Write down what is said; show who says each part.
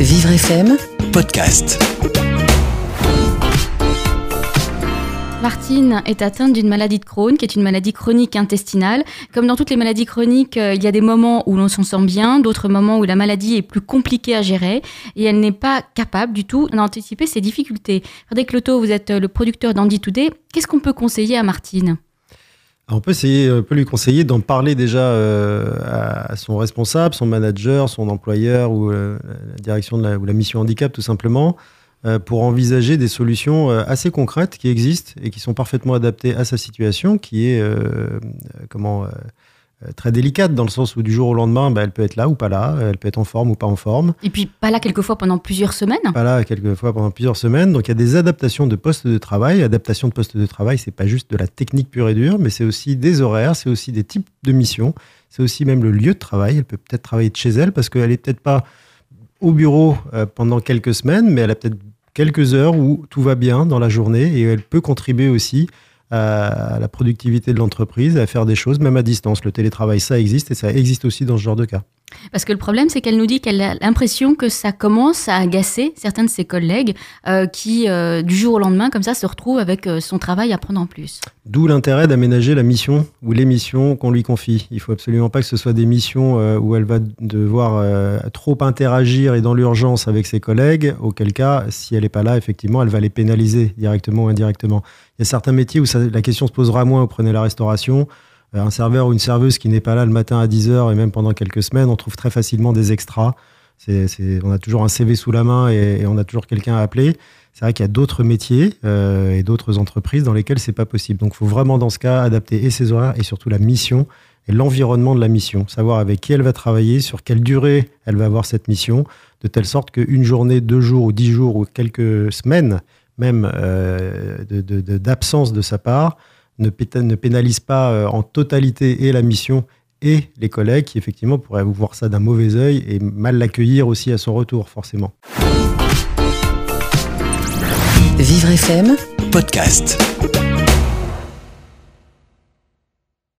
Speaker 1: Vivre FM
Speaker 2: podcast.
Speaker 3: Martine est atteinte d'une maladie de Crohn, qui est une maladie chronique intestinale. Comme dans toutes les maladies chroniques, euh, il y a des moments où l'on s'en sent bien, d'autres moments où la maladie est plus compliquée à gérer et elle n'est pas capable du tout d'anticiper ces difficultés. Frédéric Loto, vous êtes le producteur d'Andy Today. Qu'est-ce qu'on peut conseiller à Martine?
Speaker 4: On peut essayer, on peut lui conseiller d'en parler déjà euh, à son responsable, son manager, son employeur ou euh, la direction de la, ou la mission handicap tout simplement, euh, pour envisager des solutions assez concrètes qui existent et qui sont parfaitement adaptées à sa situation, qui est comment euh, très délicate dans le sens où du jour au lendemain, bah, elle peut être là ou pas là, elle peut être en forme ou pas en forme.
Speaker 3: Et puis pas là quelquefois pendant plusieurs semaines.
Speaker 4: Pas là quelquefois pendant plusieurs semaines. Donc il y a des adaptations de postes de travail. Adaptation de postes de travail, c'est pas juste de la technique pure et dure, mais c'est aussi des horaires, c'est aussi des types de missions, c'est aussi même le lieu de travail. Elle peut peut-être travailler de chez elle parce qu'elle est peut-être pas au bureau euh, pendant quelques semaines, mais elle a peut-être quelques heures où tout va bien dans la journée et elle peut contribuer aussi à la productivité de l'entreprise, à faire des choses même à distance. Le télétravail, ça existe et ça existe aussi dans ce genre de cas.
Speaker 3: Parce que le problème, c'est qu'elle nous dit qu'elle a l'impression que ça commence à agacer certains de ses collègues euh, qui, euh, du jour au lendemain, comme ça, se retrouvent avec euh, son travail à prendre en plus.
Speaker 4: D'où l'intérêt d'aménager la mission ou les missions qu'on lui confie. Il faut absolument pas que ce soit des missions où elle va devoir trop interagir et dans l'urgence avec ses collègues, auquel cas, si elle n'est pas là, effectivement, elle va les pénaliser directement ou indirectement. Il y a certains métiers où la question se posera moins, vous prenez la restauration, un serveur ou une serveuse qui n'est pas là le matin à 10h et même pendant quelques semaines, on trouve très facilement des extras. on a toujours un CV sous la main et, on a toujours quelqu'un à appeler. C'est vrai qu'il y a d'autres métiers euh, et d'autres entreprises dans lesquelles c'est pas possible. Donc, il faut vraiment dans ce cas adapter et ses horaires et surtout la mission et l'environnement de la mission. Savoir avec qui elle va travailler, sur quelle durée elle va avoir cette mission, de telle sorte qu'une journée, deux jours ou dix jours ou quelques semaines même euh, d'absence de, sa part ne, pénalise pas euh, en totalité et la mission et les collègues qui effectivement pourraient voir ça d'un mauvais œil et mal l'accueillir aussi à son retour forcément.
Speaker 1: Vivre FM
Speaker 2: podcast.